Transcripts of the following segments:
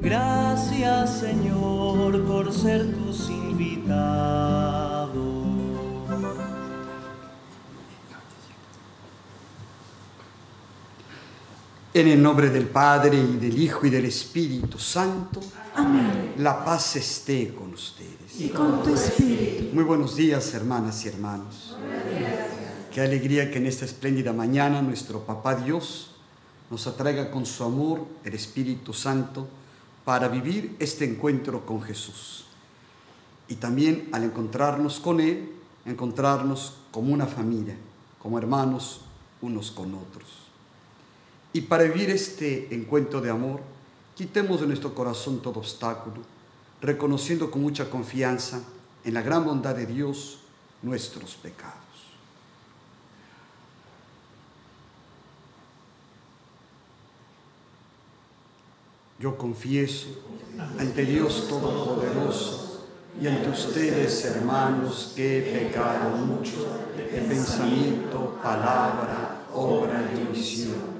Gracias Señor por ser tus invitados. En el nombre del Padre y del Hijo y del Espíritu Santo. Amén. La paz esté con ustedes. Y con tu espíritu. Muy buenos días, hermanas y hermanos. Qué alegría que en esta espléndida mañana nuestro Papá Dios nos atraiga con su amor el Espíritu Santo para vivir este encuentro con Jesús. Y también al encontrarnos con Él, encontrarnos como una familia, como hermanos unos con otros. Y para vivir este encuentro de amor, quitemos de nuestro corazón todo obstáculo, reconociendo con mucha confianza en la gran bondad de Dios nuestros pecados. Yo confieso ante Dios Todopoderoso y ante ustedes, hermanos, que he pecado mucho de pensamiento, palabra, obra y omisión,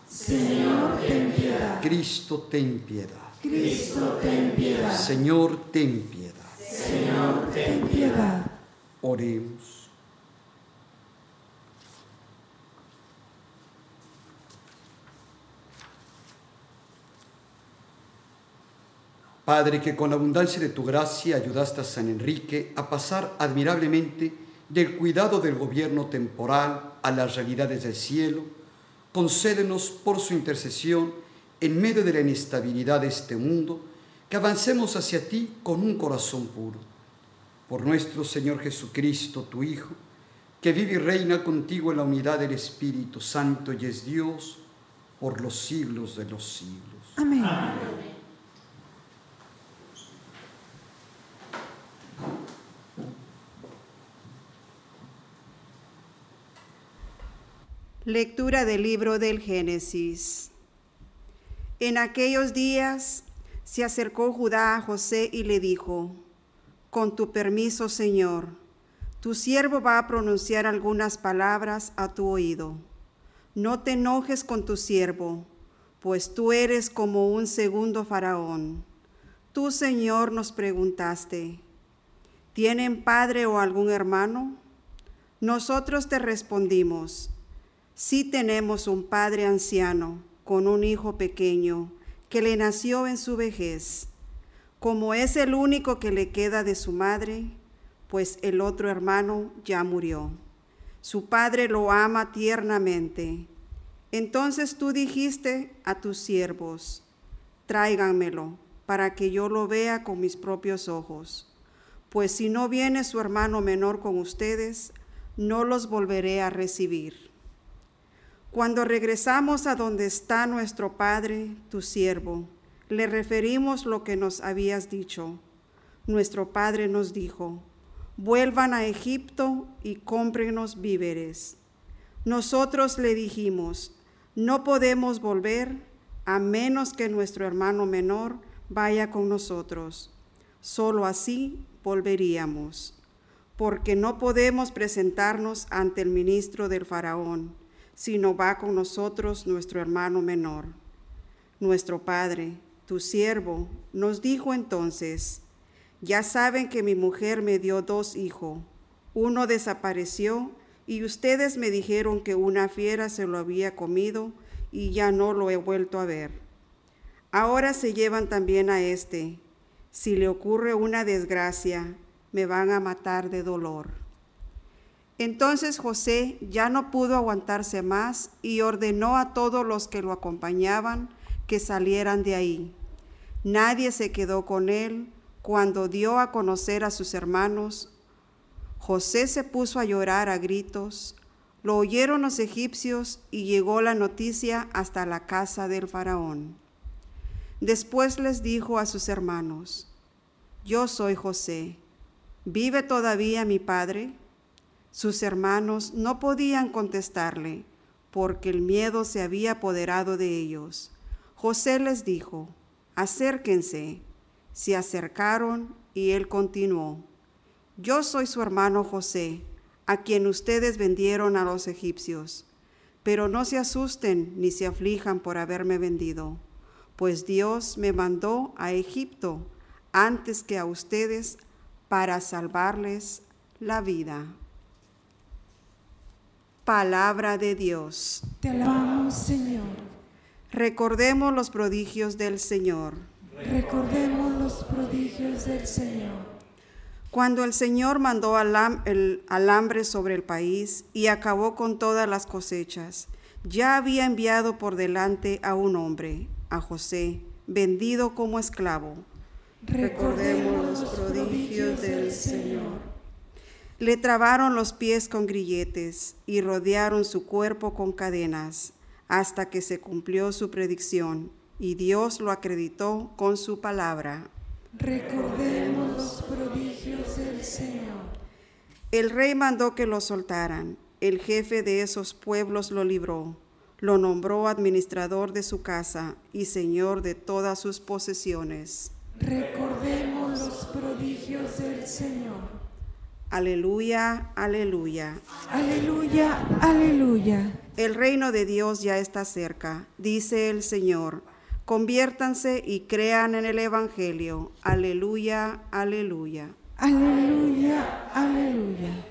Señor, ten piedad. Cristo, ten piedad. Cristo, ten piedad. Señor, ten piedad. Señor, ten piedad. Oremos. Padre, que con la abundancia de tu gracia ayudaste a San Enrique a pasar admirablemente del cuidado del gobierno temporal a las realidades del cielo, concédenos por su intercesión, en medio de la inestabilidad de este mundo, que avancemos hacia ti con un corazón puro. Por nuestro Señor Jesucristo, tu Hijo, que vive y reina contigo en la unidad del Espíritu Santo y es Dios por los siglos de los siglos. Amén. Lectura del libro del Génesis. En aquellos días se acercó Judá a José y le dijo, con tu permiso, Señor, tu siervo va a pronunciar algunas palabras a tu oído. No te enojes con tu siervo, pues tú eres como un segundo faraón. Tú, Señor, nos preguntaste, ¿tienen padre o algún hermano? Nosotros te respondimos, Sí tenemos un padre anciano con un hijo pequeño que le nació en su vejez. Como es el único que le queda de su madre, pues el otro hermano ya murió. Su padre lo ama tiernamente. Entonces tú dijiste a tus siervos, tráiganmelo para que yo lo vea con mis propios ojos. Pues si no viene su hermano menor con ustedes, no los volveré a recibir. Cuando regresamos a donde está nuestro Padre, tu siervo, le referimos lo que nos habías dicho. nuestro padre nos dijo, vuelvan a Egipto y cómprenos víveres. Nosotros le dijimos, no podemos volver a menos que nuestro hermano menor vaya con nosotros. Solo así volveríamos, porque no podemos presentarnos ante el ministro del faraón, sino va con nosotros nuestro hermano menor. Nuestro padre, tu siervo, nos dijo entonces, ya saben que mi mujer me dio dos hijos, uno desapareció y ustedes me dijeron que una fiera se lo había comido y ya no lo he vuelto a ver. Ahora se llevan también a este. Si le ocurre una desgracia, me van a matar de dolor. Entonces José ya no pudo aguantarse más y ordenó a todos los que lo acompañaban que salieran de ahí. Nadie se quedó con él cuando dio a conocer a sus hermanos. José se puso a llorar a gritos. Lo oyeron los egipcios y llegó la noticia hasta la casa del faraón. Después les dijo a sus hermanos, yo soy José, ¿vive todavía mi padre? Sus hermanos no podían contestarle porque el miedo se había apoderado de ellos. José les dijo, acérquense. Se acercaron y él continuó, yo soy su hermano José, a quien ustedes vendieron a los egipcios, pero no se asusten ni se aflijan por haberme vendido, pues Dios me mandó a Egipto antes que a ustedes para salvarles la vida. Palabra de Dios. Te alabamos, Señor. Recordemos los prodigios del Señor. Recordemos los prodigios del Señor. Cuando el Señor mandó alam el alambre sobre el país y acabó con todas las cosechas, ya había enviado por delante a un hombre, a José, vendido como esclavo. Recordemos los prodigios del Señor. Le trabaron los pies con grilletes y rodearon su cuerpo con cadenas, hasta que se cumplió su predicción, y Dios lo acreditó con su palabra. Recordemos los prodigios del Señor. El rey mandó que lo soltaran. El jefe de esos pueblos lo libró. Lo nombró administrador de su casa y señor de todas sus posesiones. Recordemos los prodigios del Señor. Aleluya, aleluya. Aleluya, aleluya. El reino de Dios ya está cerca, dice el Señor. Conviértanse y crean en el Evangelio. Aleluya, aleluya. Aleluya, aleluya.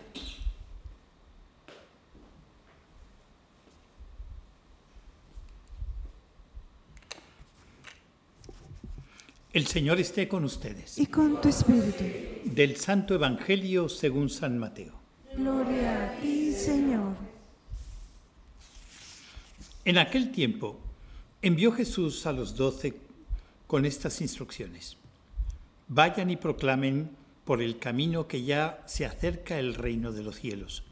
El Señor esté con ustedes. Y con tu espíritu. Del Santo Evangelio según San Mateo. Gloria a ti, Señor. En aquel tiempo envió Jesús a los doce con estas instrucciones. Vayan y proclamen por el camino que ya se acerca el reino de los cielos.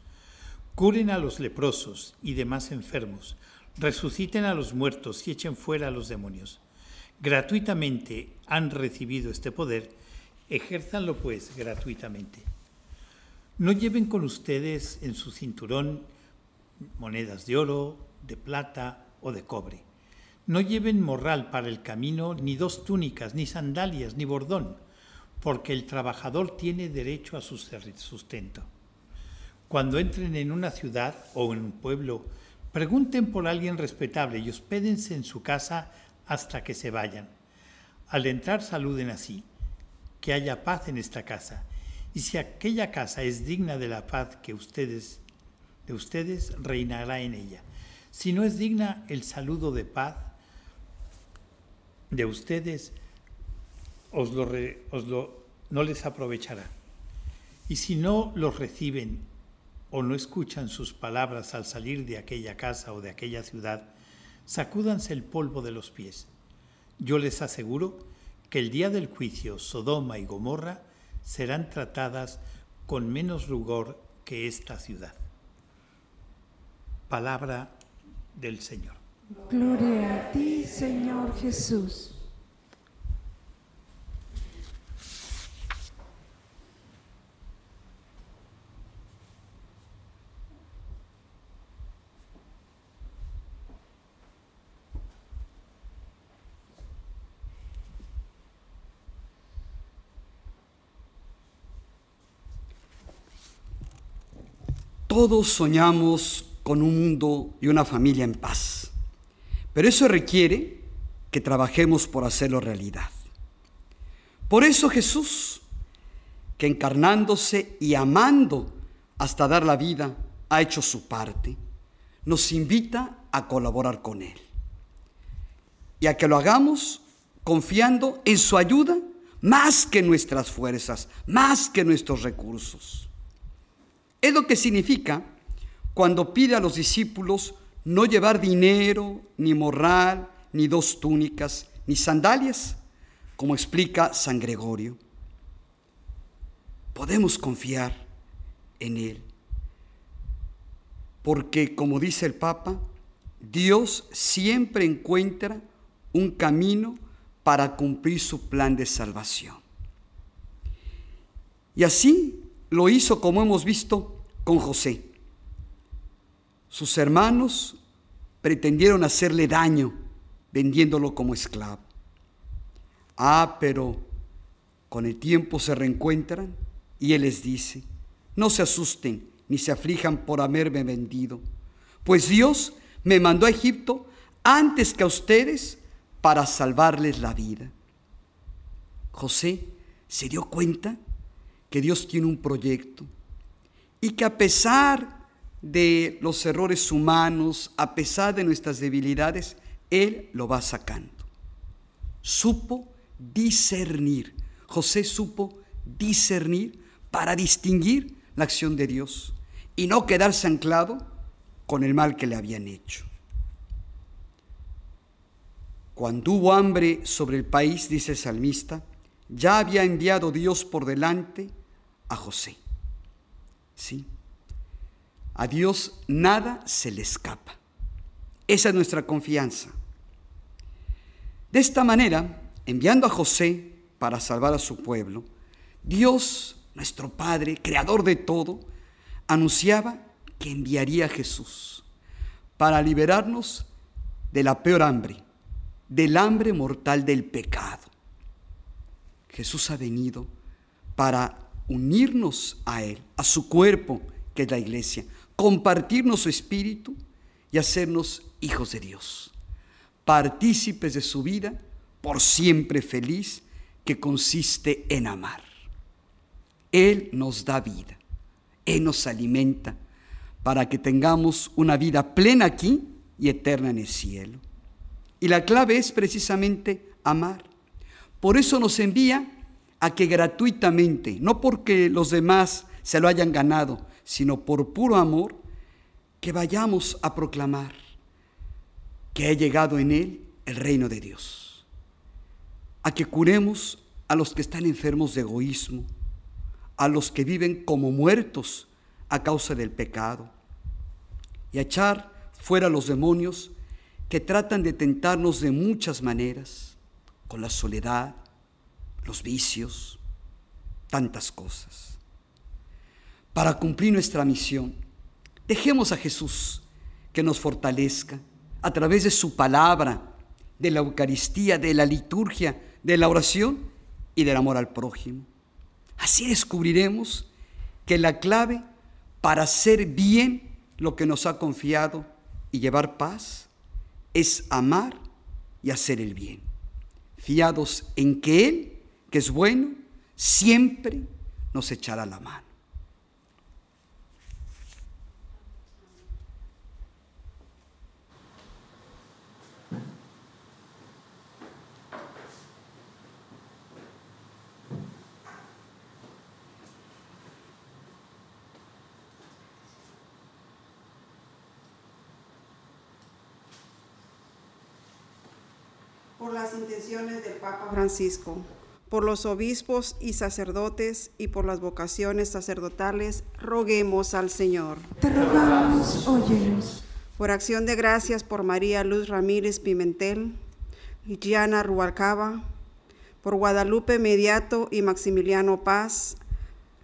Curen a los leprosos y demás enfermos, resuciten a los muertos y echen fuera a los demonios. Gratuitamente han recibido este poder, ejérzanlo pues gratuitamente. No lleven con ustedes en su cinturón monedas de oro, de plata o de cobre. No lleven morral para el camino, ni dos túnicas, ni sandalias, ni bordón, porque el trabajador tiene derecho a su sustento. Cuando entren en una ciudad o en un pueblo, pregunten por alguien respetable y hospédense en su casa hasta que se vayan. Al entrar saluden así, que haya paz en esta casa. Y si aquella casa es digna de la paz que ustedes de ustedes reinará en ella. Si no es digna el saludo de paz de ustedes, os lo, os lo no les aprovechará. Y si no los reciben o no escuchan sus palabras al salir de aquella casa o de aquella ciudad, sacúdanse el polvo de los pies. Yo les aseguro que el día del juicio Sodoma y Gomorra serán tratadas con menos rugor que esta ciudad. Palabra del Señor. Gloria a ti, Señor Jesús. Todos soñamos con un mundo y una familia en paz, pero eso requiere que trabajemos por hacerlo realidad. Por eso Jesús, que encarnándose y amando hasta dar la vida, ha hecho su parte, nos invita a colaborar con Él. Y a que lo hagamos confiando en su ayuda más que nuestras fuerzas, más que nuestros recursos. Es lo que significa cuando pide a los discípulos no llevar dinero, ni morral, ni dos túnicas, ni sandalias, como explica San Gregorio. Podemos confiar en Él, porque como dice el Papa, Dios siempre encuentra un camino para cumplir su plan de salvación. Y así lo hizo, como hemos visto, con José. Sus hermanos pretendieron hacerle daño vendiéndolo como esclavo. Ah, pero con el tiempo se reencuentran y él les dice, no se asusten ni se aflijan por haberme vendido, pues Dios me mandó a Egipto antes que a ustedes para salvarles la vida. José se dio cuenta que Dios tiene un proyecto y que a pesar de los errores humanos, a pesar de nuestras debilidades, Él lo va sacando. Supo discernir. José supo discernir para distinguir la acción de Dios y no quedarse anclado con el mal que le habían hecho. Cuando hubo hambre sobre el país, dice el salmista, ya había enviado Dios por delante a José. Sí, a Dios nada se le escapa. Esa es nuestra confianza. De esta manera, enviando a José para salvar a su pueblo, Dios, nuestro Padre, creador de todo, anunciaba que enviaría a Jesús para liberarnos de la peor hambre, del hambre mortal del pecado. Jesús ha venido para unirnos a Él, a su cuerpo, que es la iglesia, compartirnos su espíritu y hacernos hijos de Dios, partícipes de su vida por siempre feliz, que consiste en amar. Él nos da vida, Él nos alimenta para que tengamos una vida plena aquí y eterna en el cielo. Y la clave es precisamente amar. Por eso nos envía a que gratuitamente, no porque los demás se lo hayan ganado, sino por puro amor, que vayamos a proclamar que ha llegado en Él el reino de Dios. A que curemos a los que están enfermos de egoísmo, a los que viven como muertos a causa del pecado, y a echar fuera los demonios que tratan de tentarnos de muchas maneras, con la soledad, los vicios, tantas cosas. Para cumplir nuestra misión, dejemos a Jesús que nos fortalezca a través de su palabra, de la Eucaristía, de la liturgia, de la oración y del amor al prójimo. Así descubriremos que la clave para hacer bien lo que nos ha confiado y llevar paz es amar y hacer el bien, fiados en que Él, que es bueno, siempre nos echará la mano. por las intenciones del Papa Francisco, por los obispos y sacerdotes y por las vocaciones sacerdotales, roguemos al Señor. Te rogamos, óyenos. Por acción de gracias por María Luz Ramírez Pimentel Gianna Rubalcaba, por Guadalupe Mediato y Maximiliano Paz,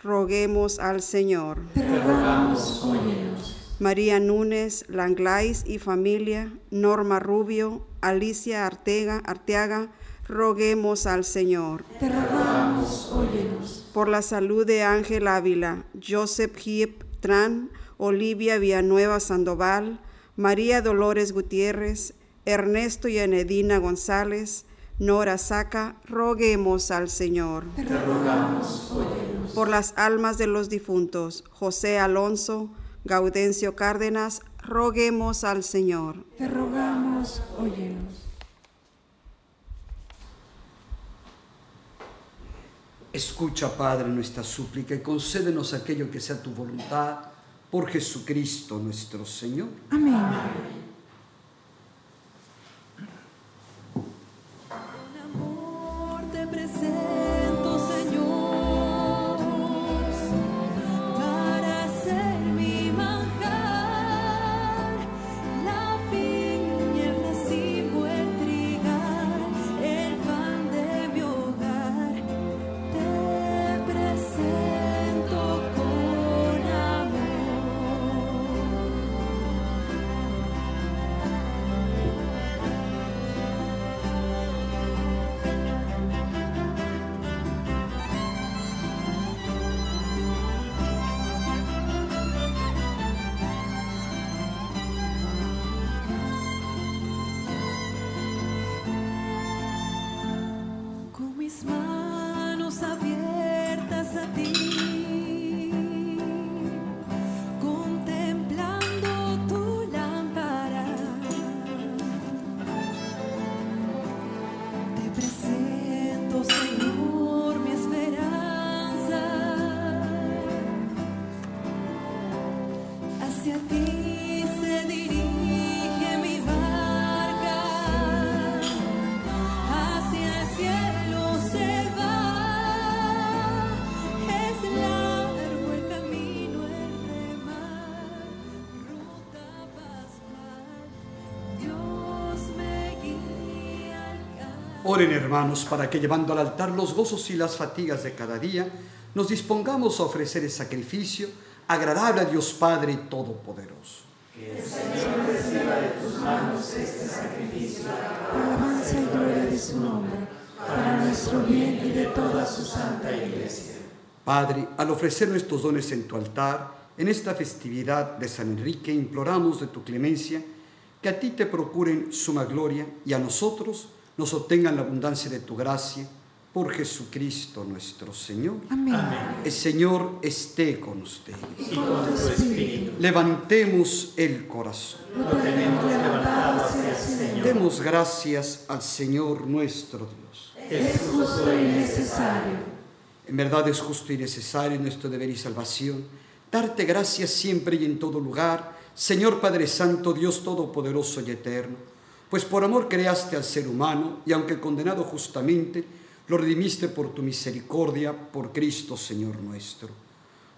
roguemos al Señor. Te rogamos, óyenos. María Núñez Langlais y familia, Norma Rubio, Alicia Artega, Arteaga, roguemos al Señor. Te rogamos, óyenos. Por la salud de Ángel Ávila, Joseph Hiep Tran, Olivia Villanueva Sandoval, María Dolores Gutiérrez, Ernesto y Anedina González, Nora Saca, roguemos al Señor. Te rogamos, óyenos. Por las almas de los difuntos, José Alonso, Gaudencio Cárdenas, roguemos al Señor. Te rogamos, óyenos. Escucha, Padre, nuestra súplica y concédenos aquello que sea tu voluntad por Jesucristo nuestro Señor. Amén. Oren, hermanos, para que llevando al altar los gozos y las fatigas de cada día, nos dispongamos a ofrecer el sacrificio agradable a Dios Padre Todopoderoso. Para alabanza y gloria de su nombre, para nuestro bien y de toda su santa iglesia. Padre, al ofrecer nuestros dones en tu altar, en esta festividad de San Enrique, imploramos de tu clemencia que a ti te procuren suma gloria y a nosotros nos obtengan la abundancia de tu gracia por Jesucristo nuestro Señor. Amén. El Señor esté con ustedes. Y con tu espíritu. Levantemos el corazón. Lo tenemos levantado hacia el Señor. Demos gracias al Señor nuestro Dios. Es justo y necesario. En verdad es justo y necesario nuestro deber y salvación darte gracias siempre y en todo lugar, Señor Padre Santo, Dios Todopoderoso y Eterno, pues por amor creaste al ser humano y aunque condenado justamente, lo redimiste por tu misericordia, por Cristo Señor nuestro.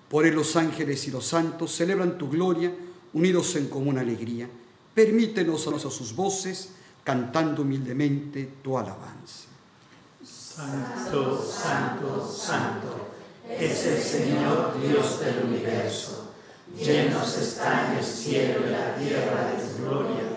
Por él los ángeles y los santos celebran tu gloria, unidos en común alegría. Permítenos a sus voces, cantando humildemente tu alabanza. Santo, santo, santo, es el Señor Dios del universo. Llenos están el cielo y la tierra de gloria.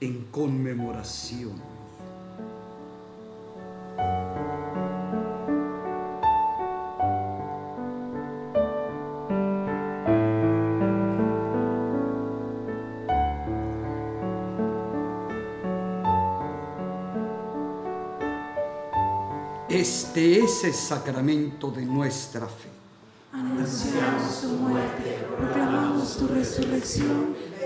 en conmemoración. Este es el sacramento de nuestra fe. Anunciamos tu muerte, proclamamos tu resurrección.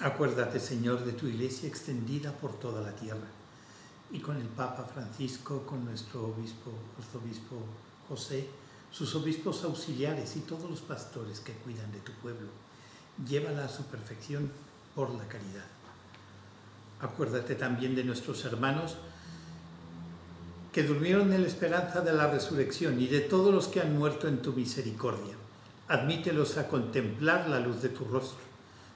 Acuérdate, Señor, de tu iglesia extendida por toda la tierra y con el Papa Francisco, con nuestro obispo, arzobispo José, sus obispos auxiliares y todos los pastores que cuidan de tu pueblo. Llévala a su perfección por la caridad. Acuérdate también de nuestros hermanos que durmieron en la esperanza de la resurrección y de todos los que han muerto en tu misericordia. Admítelos a contemplar la luz de tu rostro.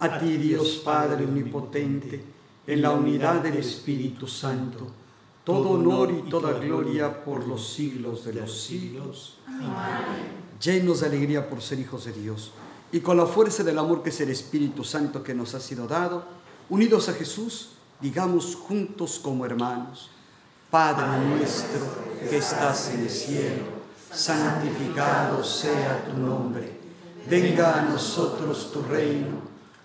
a ti Dios Padre Omnipotente, en la unidad del Espíritu Santo, todo honor y toda gloria por los siglos de los siglos. Llenos de alegría por ser hijos de Dios y con la fuerza del amor que es el Espíritu Santo que nos ha sido dado, unidos a Jesús, digamos juntos como hermanos, Padre nuestro que estás en el cielo, santificado sea tu nombre, venga a nosotros tu reino,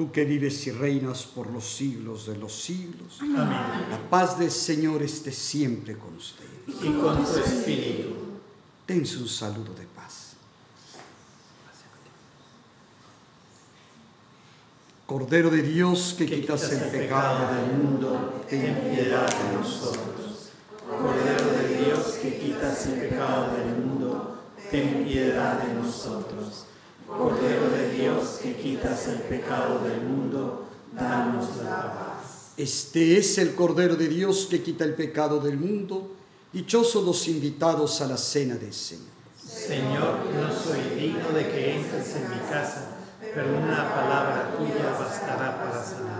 Tú que vives y reinas por los siglos de los siglos. La paz del Señor esté siempre con ustedes. Y con tu espíritu. Dense un saludo de paz. Cordero de Dios que, quitas el pecado del mundo, ten piedad de nosotros. Cordero de Dios que quitas el pecado del mundo, ten piedad de nosotros. Cordero de Dios que quitas el pecado del mundo, danos la paz. Este es el Cordero de Dios que quita el pecado del mundo. Dichosos los invitados a la cena del Señor. Señor, no soy digno de que entres en mi casa, pero una palabra tuya bastará para sanarme.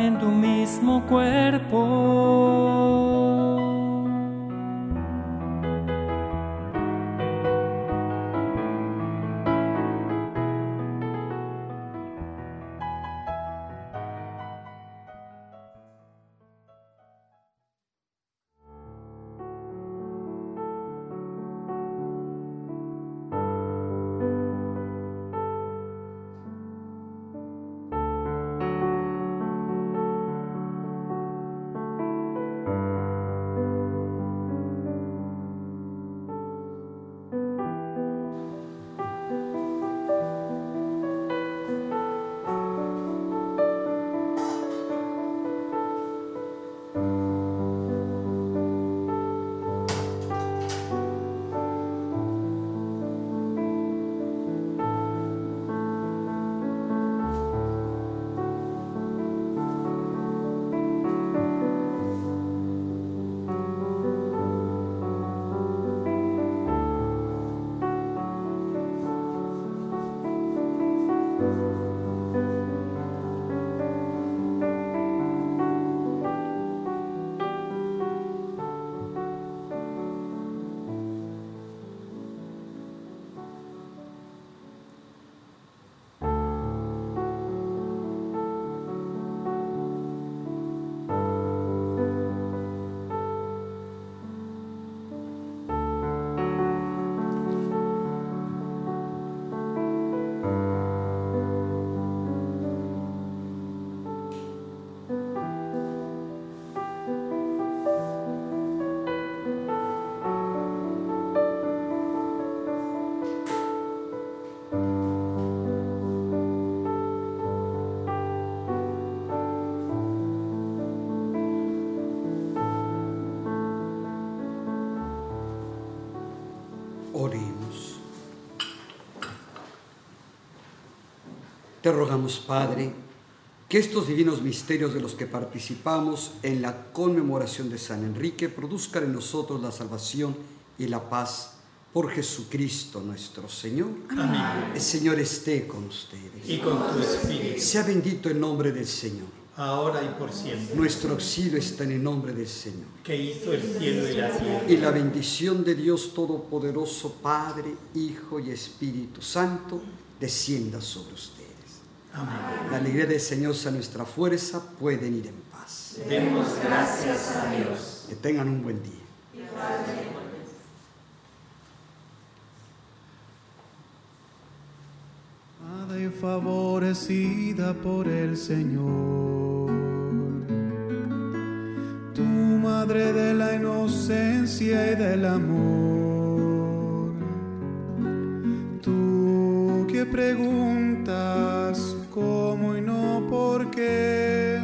en tu mismo cuerpo. Te rogamos, Padre, que estos divinos misterios de los que participamos en la conmemoración de San Enrique produzcan en nosotros la salvación y la paz por Jesucristo nuestro Señor. Amén. El Señor esté con ustedes. Y con tu espíritu, Sea bendito el nombre del Señor. ahora y por siempre, Nuestro auxilio está en el nombre del Señor. que hizo el cielo y la tierra. Y la bendición de Dios Todopoderoso, Padre, Hijo y Espíritu Santo, descienda sobre ustedes. Amén. La alegría del Señor sea nuestra fuerza, pueden ir en paz. Demos gracias a Dios. Que tengan un buen día. Amada y favorecida por el Señor, tu madre de la inocencia y del amor, tú que preguntas qué,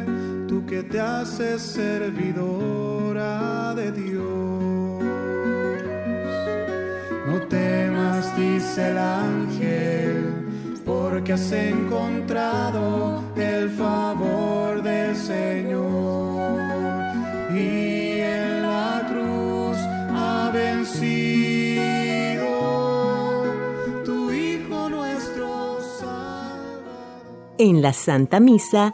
tú que te haces servidora de Dios. No temas, dice el ángel, porque has encontrado el favor del Señor. Y en la cruz ha vencido tu Hijo nuestro. En la Santa Misa